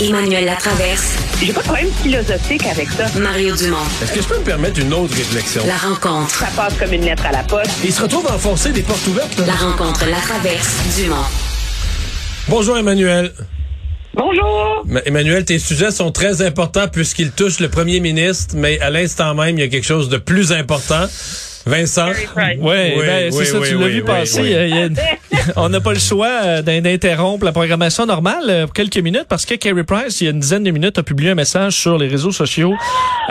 Emmanuel Latraverse. J'ai pas de problème philosophique avec ça. Mario Dumont. Est-ce que je peux me permettre une autre réflexion? La rencontre. Ça passe comme une lettre à la poste. Il se retrouve à enfoncer des portes ouvertes. La rencontre, la traverse, Dumont. Bonjour Emmanuel. Bonjour. Emmanuel, tes sujets sont très importants puisqu'ils touchent le premier ministre, mais à l'instant même, il y a quelque chose de plus important. Vincent? Oui, ben, c'est ça, tu l'as vu passer. on n'a pas le choix euh, d'interrompre la programmation normale euh, pour quelques minutes parce que Kerry Price, il y a une dizaine de minutes, a publié un message sur les réseaux sociaux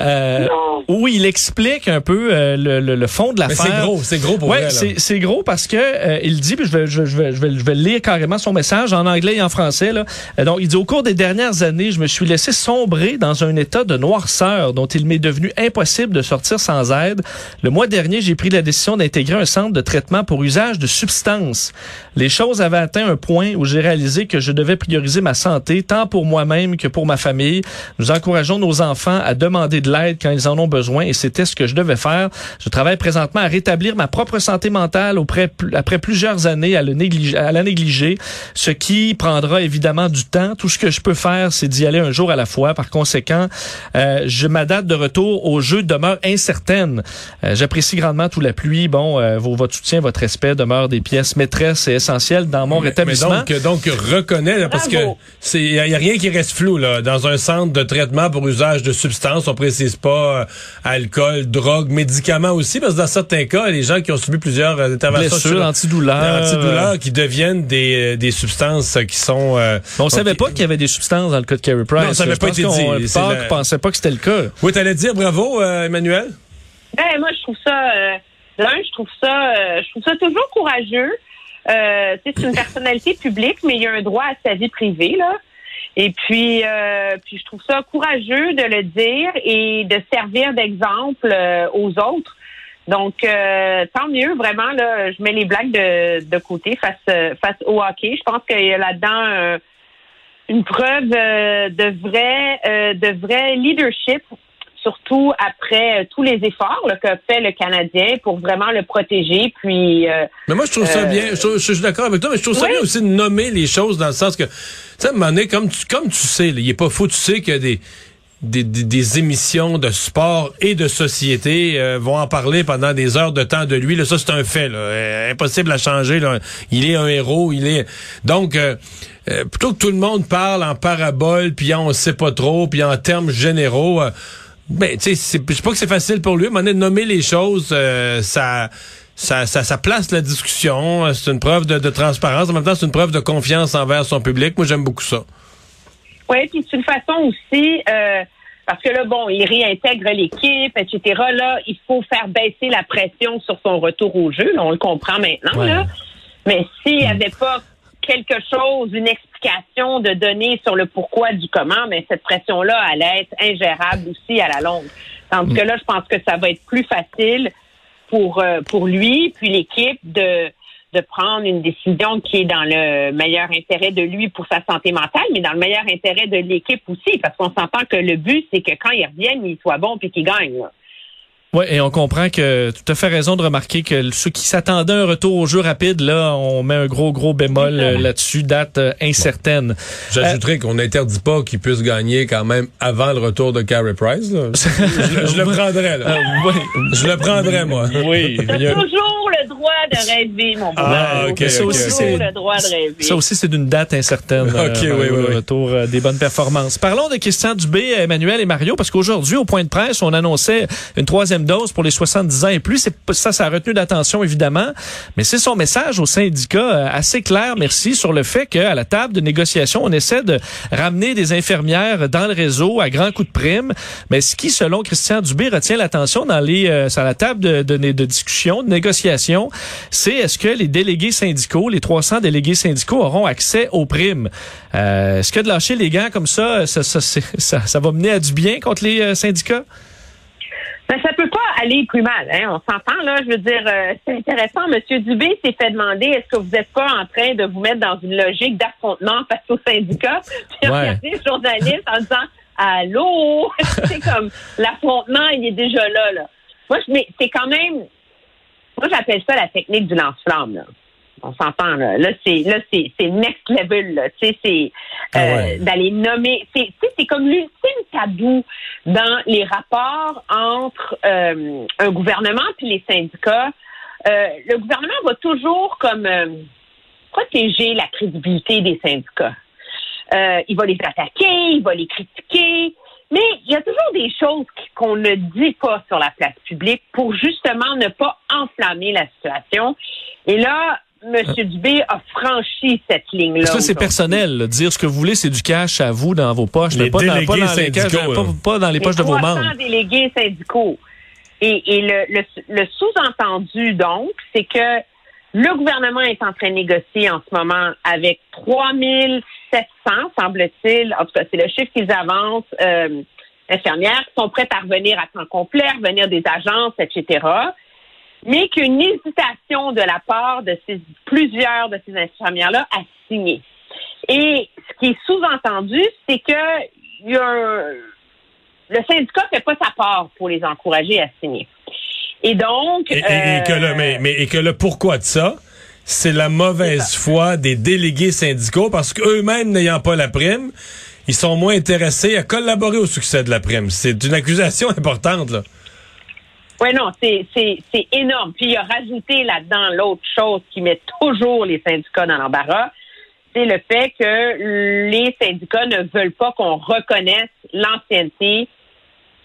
euh, où il explique un peu euh, le, le, le, fond de l'affaire. C'est gros, c'est gros pour ouais, c'est gros parce que il dit, je vais, je, vais, je, vais, je vais lire carrément son message en anglais et en français. Là. donc, il dit, au cours des dernières années, je me suis laissé sombrer dans un état de noirceur dont il m'est devenu impossible de sortir sans aide. Le mois dernier, j'ai pris la décision d'intégrer un centre de traitement pour usage de substances. Les choses avaient atteint un point où j'ai réalisé que je devais prioriser ma santé, tant pour moi-même que pour ma famille. Nous encourageons nos enfants à demander de l'aide quand ils en ont besoin et c'était ce que je devais faire. Je travaille présentement à rétablir ma propre santé mentale auprès, après plusieurs années à, le négliger, à la négliger, ce qui prendra évidemment du temps. Tout ce que je peux faire, c'est d'y aller un jour à la fois. Par conséquent, euh, je, ma date de retour au jeu demeure incertaine. Euh, J'apprécie grandement tout la pluie, bon, euh, votre soutien, votre respect demeure des pièces maîtresses et essentielles dans mon rétablissement. Mais donc, donc reconnais, parce que c'est y, a rien qui reste flou là. Dans un centre de traitement pour usage de substances, on précise pas euh, alcool, drogue, médicaments aussi, parce que dans certains cas, les gens qui ont subi plusieurs euh, interventions sur antidouleurs, antidouleurs qui deviennent des, des substances qui sont. on savait pas qu'il y avait des substances dans le cas de Carey Price. Non, ça n'avait pas été dit. On pensait pas que c'était le cas. Oui, t'allais dire bravo, Emmanuel. Ben, moi, je trouve ça. L'un, je trouve ça, euh, je trouve ça toujours courageux. Euh, c'est une personnalité publique, mais il y a un droit à sa vie privée là. Et puis, euh, puis je trouve ça courageux de le dire et de servir d'exemple euh, aux autres. Donc, tant mieux, vraiment. Là, je mets les blagues de, de côté face face au hockey. Je pense qu'il y a là-dedans une preuve de vrai de vrai leadership surtout après euh, tous les efforts que fait le Canadien pour vraiment le protéger. Puis, euh, mais moi, je trouve ça euh, bien. Je, suis d'accord avec toi, mais je trouve ça bien aussi de nommer les choses dans le sens que, tu sais, à un moment donné, comme tu, comme tu sais, il est pas fou, tu sais qu'il y a des des, des, émissions de sport et de société vont en parler pendant des heures de temps de lui. Là, ça, c'est un fait. Là. impossible à changer. Là. Il est un héros. Il est donc plutôt que tout le monde parle en parabole, puis on sait pas trop, puis en termes généraux. Ben, tu sais, je sais pas que c'est facile pour lui, mais de nommer les choses, euh, ça, ça, ça, place la discussion. C'est une preuve de, transparence. En même temps, c'est une preuve de confiance envers son public. Moi, j'aime beaucoup ça. Oui, puis c'est une façon aussi, euh, parce que là, bon, il réintègre l'équipe, etc. Là, il faut faire baisser la pression sur son retour au jeu. on le comprend maintenant. Là. Mais s'il n'y avait pas quelque chose, une explication de donner sur le pourquoi du comment, mais cette pression-là allait être ingérable aussi à la longue. Tandis que là, je pense que ça va être plus facile pour euh, lui puis l'équipe de de prendre une décision qui est dans le meilleur intérêt de lui pour sa santé mentale, mais dans le meilleur intérêt de l'équipe aussi, parce qu'on s'entend que le but, c'est que quand il revienne, il soit bon puis qu'il gagne. Oui, et on comprend que tout à fait raison de remarquer que ceux qui s'attendaient à un retour au jeu rapide, là, on met un gros, gros bémol euh, là-dessus, date euh, incertaine. J'ajouterais qu'on n'interdit pas qu'il puisse gagner quand même avant le retour de Carey Price. Je, le prendrais, là. Euh, je le prendrais, moi. Oui. toujours droit de rêver, mon ah, okay, ça, aussi, c'est le droit de rêver. ça aussi, c'est d'une date incertaine. OK, oui, oui, le retour des bonnes performances. Parlons de Christian Dubé, Emmanuel et Mario, parce qu'aujourd'hui, au point de presse, on annonçait une troisième dose pour les 70 ans et plus. Ça, ça a retenu d'attention, évidemment. Mais c'est son message au syndicat euh, assez clair, merci, sur le fait qu'à la table de négociation, on essaie de ramener des infirmières dans le réseau à grands coups de prime. Mais ce qui, selon Christian Dubé, retient l'attention dans les, euh, sur la table de, de, de discussion, de négociation, c'est est-ce que les délégués syndicaux, les 300 délégués syndicaux auront accès aux primes? Euh, est-ce que de lâcher les gants comme ça, ça, ça, ça, ça va mener à du bien contre les euh, syndicats? Ben, ça peut pas aller plus mal. Hein? On s'entend, là. Je veux dire, euh, c'est intéressant. Monsieur Dubé s'est fait demander est-ce que vous n'êtes pas en train de vous mettre dans une logique d'affrontement face aux syndicats? Puis ouais. les journalistes en disant Allô? c'est comme l'affrontement, il est déjà là, là. Moi, mais c'est quand même. Moi, j'appelle ça la technique du lance-flamme, là. On s'entend là. Là, c'est là, c'est, c'est next level. Là. Tu sais, c'est Ah euh, ouais. d'aller nommer. C'est, tu sais, c'est comme l'ultime tabou dans les rapports entre euh, un gouvernement puis les syndicats. Euh, le gouvernement va toujours comme euh, protéger la crédibilité des syndicats. Euh, il va les attaquer, il va les critiquer, mais il y a toujours des choses qu'on ne dit pas sur la place publique pour justement ne pas enflammer la situation. Et là, M. Dubé a franchi cette ligne-là. Ça, c'est personnel. là. Dire ce que vous voulez, c'est du cash à vous dans vos poches. Les pas, dans, pas, dans les caches- syndicaux, pas, pas dans les Les poches de vos 300 membres. délégués syndicaux. Et, et le, le, le sous-entendu, donc, c'est que le gouvernement est en train de négocier en ce moment avec 3700, semble-t-il, en tout cas, c'est le chiffre qu'ils avancent, euh, infirmières qui sont prêtes à revenir à temps complet, revenir des agences, etc., mais qu'une hésitation de la part de ces, plusieurs de ces infirmières-là à signer. Et ce qui est sous-entendu, c'est que il y a un- le syndicat fait pas sa part pour les encourager à signer. Et donc, Et, et- et que le, euh, mais, mais- et que le pourquoi de ça, c'est la mauvaise foi des délégués syndicaux parce qu'eux-mêmes n'ayant pas la prime, ils sont moins intéressés à collaborer au succès de la prime. C'est une accusation importante, là. Oui, non, c'est, c'est, c'est énorme. Puis il a rajouté là-dedans l'autre chose qui met toujours les syndicats dans l'embarras, c'est le fait que les syndicats ne veulent pas qu'on reconnaisse l'ancienneté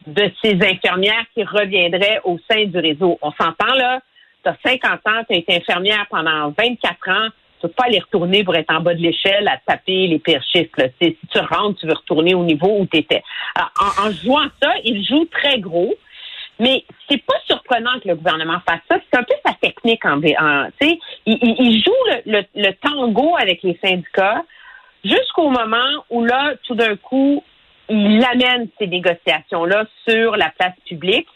de ces infirmières qui reviendraient au sein du réseau. On s'entend là, tu as 50 ans, tu as été infirmière pendant 24 ans, tu peux pas aller retourner pour être en bas de l'échelle à taper les pires chiffres. là. Si tu rentres, tu veux retourner au niveau où tu étais. En, en jouant ça, il joue très gros. Mais c'est pas surprenant que le gouvernement fasse ça. C'est un peu sa technique en, en il, il- il joue le, le- le tango avec les syndicats jusqu'au moment où là, tout d'un coup, il amène ces négociations-là sur la place publique.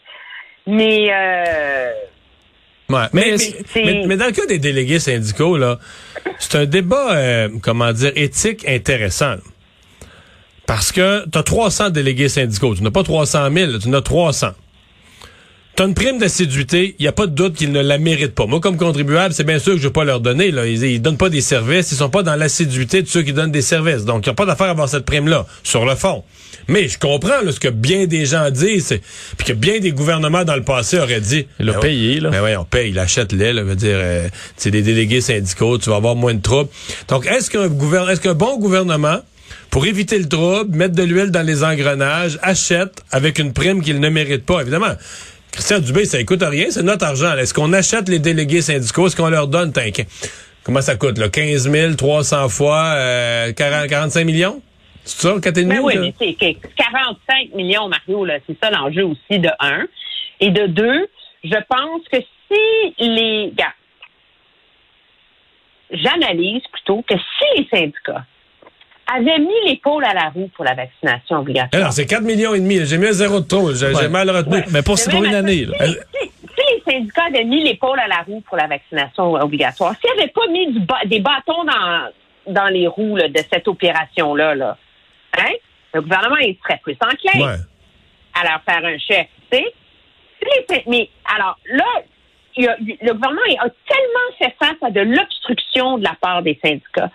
Mais euh, Ouais. Mais, mais, mais- mais dans le cas des délégués syndicaux, là, c'est un débat, euh, comment dire, éthique intéressant. là. Parce que tu as 300 délégués syndicaux. Tu n'as pas 300 000, là, tu en as 300. Tu as une prime d'assiduité, il n'y a pas de doute qu'ils ne la méritent pas. Moi, comme contribuable, c'est bien sûr que je ne vais pas leur donner. Là. Ils, ils donnent pas des services, ils sont pas dans l'assiduité de ceux qui donnent des services. Donc, il n'y a pas d'affaire à avoir cette prime-là, sur le fond. Mais je comprends là, ce que bien des gens disent, puis que bien des gouvernements dans le passé auraient dit. Il a Ben payé, là. ben oui, on paye, il achète-les, là, veut dire, euh, c'est des délégués syndicaux, tu vas avoir moins de troubles. Donc, est-ce qu'un gouvernement, est-ce qu'un bon gouvernement, pour éviter le trouble, mettre de l'huile dans les engrenages, achète avec une prime qu'il ne mérite pas, évidemment. Christian Dubé, ça coûte rien, c'est notre argent. Est-ce qu'on achète les délégués syndicaux? Est-ce qu'on leur donne, t'inquiète? Comment ça coûte, là? 15 300 fois, euh, 40, 45 millions? C'est ça, 4,5? Mais Ben oui, là? mais c'est que 45 millions, Mario, là, c'est ça l'enjeu aussi de un. Et de deux, je pense que si les gars, j'analyse plutôt que si les syndicats avaient mis l'épaule à la roue pour la vaccination obligatoire. Alors, c'est 4 millions et demi. J'ai mis un zéro de trop. J'ai Ouais. mal retenu. Ouais. Mais pour, c'est pour une année. là. Si, si- si les syndicats avaient mis l'épaule à la roue pour la vaccination obligatoire, s'ils n'avaient pas mis du ba- des bâtons dans, dans les roues là, de cette opération-là, là, hein, le gouvernement il serait plus enclin Ouais. à leur faire un chèque. tu sais. Si les sy- mais alors là, a- le gouvernement a tellement fait face à de l'obstruction de la part des syndicats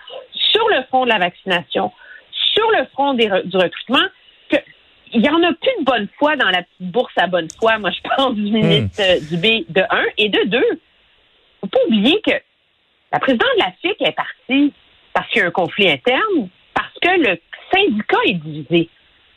sur le front de la vaccination, sur le front des re- du recrutement, que il y en a plus de bonne foi dans la petite bourse à bonne foi, moi je pense, du ministre euh, Dubé, de un. Et de deux, faut pas oublier que la présidente de la FIC est partie parce qu'il y a un conflit interne, parce que le syndicat est divisé.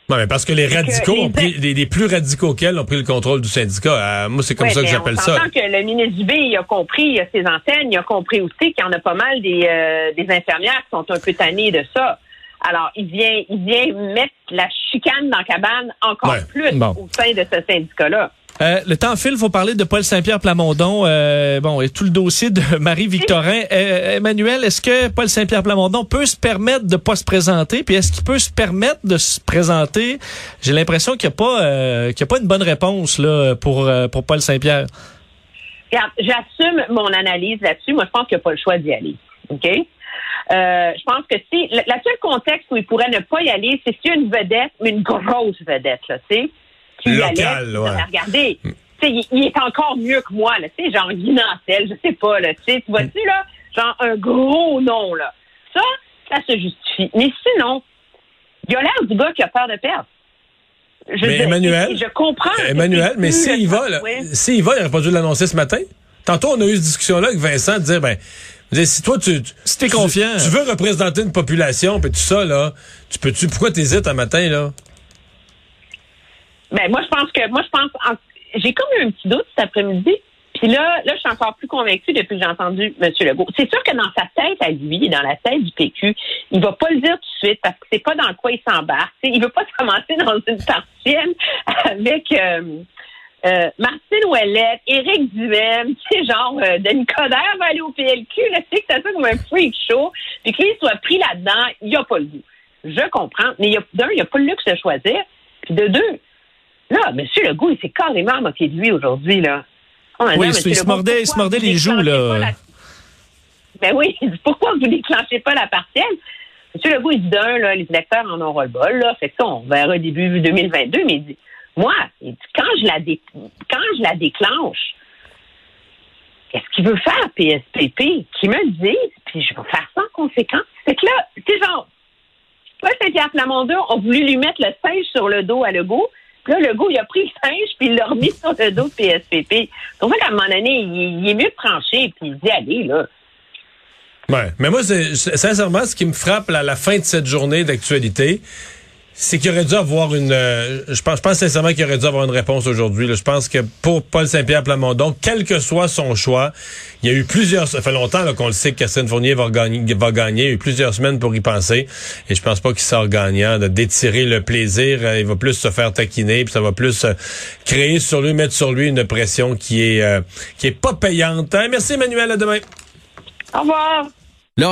Non, mais parce que les que radicaux, les- ont pris, les, les plus radicaux qu'elles ont pris le contrôle du syndicat. Euh, moi, c'est comme Ouais, ça que j'appelle ça. que le ministre Dubé, il a compris, il a ses antennes, il a compris aussi qu'il y en a pas mal des, euh, des infirmières qui sont un peu tannées de ça. Alors, il vient, il vient mettre la chicane dans la cabane encore Ouais. plus Bon. au sein de ce syndicat-là. Euh, le temps file, faut parler de Paul Saint-Pierre Plamondon. Euh, bon, et tout le dossier de Marie-Victorin. Euh, Emmanuel, est-ce que Paul Saint-Pierre Plamondon peut se permettre de pas se présenter? Puis est-ce qu'il peut se permettre de se présenter? J'ai l'impression qu'il n'y a pas euh, qu'il y a pas une bonne réponse là pour pour Paul Saint-Pierre. J'assume mon analyse là-dessus. Moi, je pense qu'il n'y a pas le choix d'y aller. OK? Euh, je pense que si seul contexte où il pourrait ne pas y aller, c'est s'il y a une vedette, mais une grosse vedette, là, tu sais, qui y allait, ouais. tu sais, il, il est encore mieux que moi, là, tu sais, genre Guy Nantel, je sais pas, là, tu sais, tu vois-tu, là, genre un gros nom, là. Ça, ça se justifie. Mais sinon, il a l'air du gars qui a peur de perdre. Je mais Emmanuel, je comprends. Emmanuel, mais s'il va, s'il va, il n'aurait pas dû l'annoncer ce matin. Tantôt, on a eu cette discussion-là avec Vincent de dire, ben, si toi, tu, si t'es confiant, tu, veux représenter une population, puis tout ça, là, tu peux-tu, pourquoi t'hésites un matin, là? Ben, moi, je pense que, moi, je pense, j'ai comme eu un petit doute cet après-midi. Puis là, là, je suis encore plus convaincue depuis que j'ai entendu M. Legault. C'est sûr que dans sa tête à lui, dans la tête du PQ, il va pas le dire tout de suite parce que c'est pas dans quoi il s'embarque. Il veut pas commencer dans une partielle avec euh, euh, Martine Ouellette, Éric Duhem, tu genre euh, Denis Coderre va aller au PLQ, là, tu sais que ça comme un freak show, puis que lui soit pris là-dedans, il a pas le goût. Je comprends, mais d'un, il a pas le luxe de choisir, puis de deux, là, M. Legault, il s'est carrément moqué de lui aujourd'hui, là. oui, il, se mordait, il se mordait les joues, là. Ben oui, pourquoi vous déclenchez pas la partielle? M. Legault, il dit d'un, là, les électeurs en ont le bol, là. Fait que ça, on verra début 2022, mais il dit, moi, quand je la, quand je la déclamche, qu'est-ce qu'il veut faire, PSPP? Qui me dit, puis je vais faire ça en conséquence. C'est que là, c'est genre, Paul Saint-Pierre Plamondon a voulu lui mettre le singe sur le dos à Legault. Là, Legault, il a pris le singe, puis il l'a remis sur le dos de PSPP. Donc, qu'à un moment donné, il, est mieux de trancher, puis il dit, allez, là. Ouais, mais moi, c'est, sincèrement, ce qui me frappe à la fin de cette journée d'actualité, c'est qu'il aurait dû avoir une. Euh, je pense, je pense sincèrement qu'il aurait dû avoir une réponse aujourd'hui. Je pense que pour Paul Saint-Pierre Plamondon, quel que soit son choix, il y a eu plusieurs. Ça fait longtemps qu'on le sait que Catherine Fournier va gagner. Il y a eu plusieurs semaines pour y penser. Et je pense pas qu'il sort gagnant de d'étirer le plaisir. Euh, il va plus se faire taquiner, puis ça va plus euh, créer sur lui, mettre sur lui une pression qui est qui est pas payante. Hein? Merci Emmanuel, à demain. Au revoir.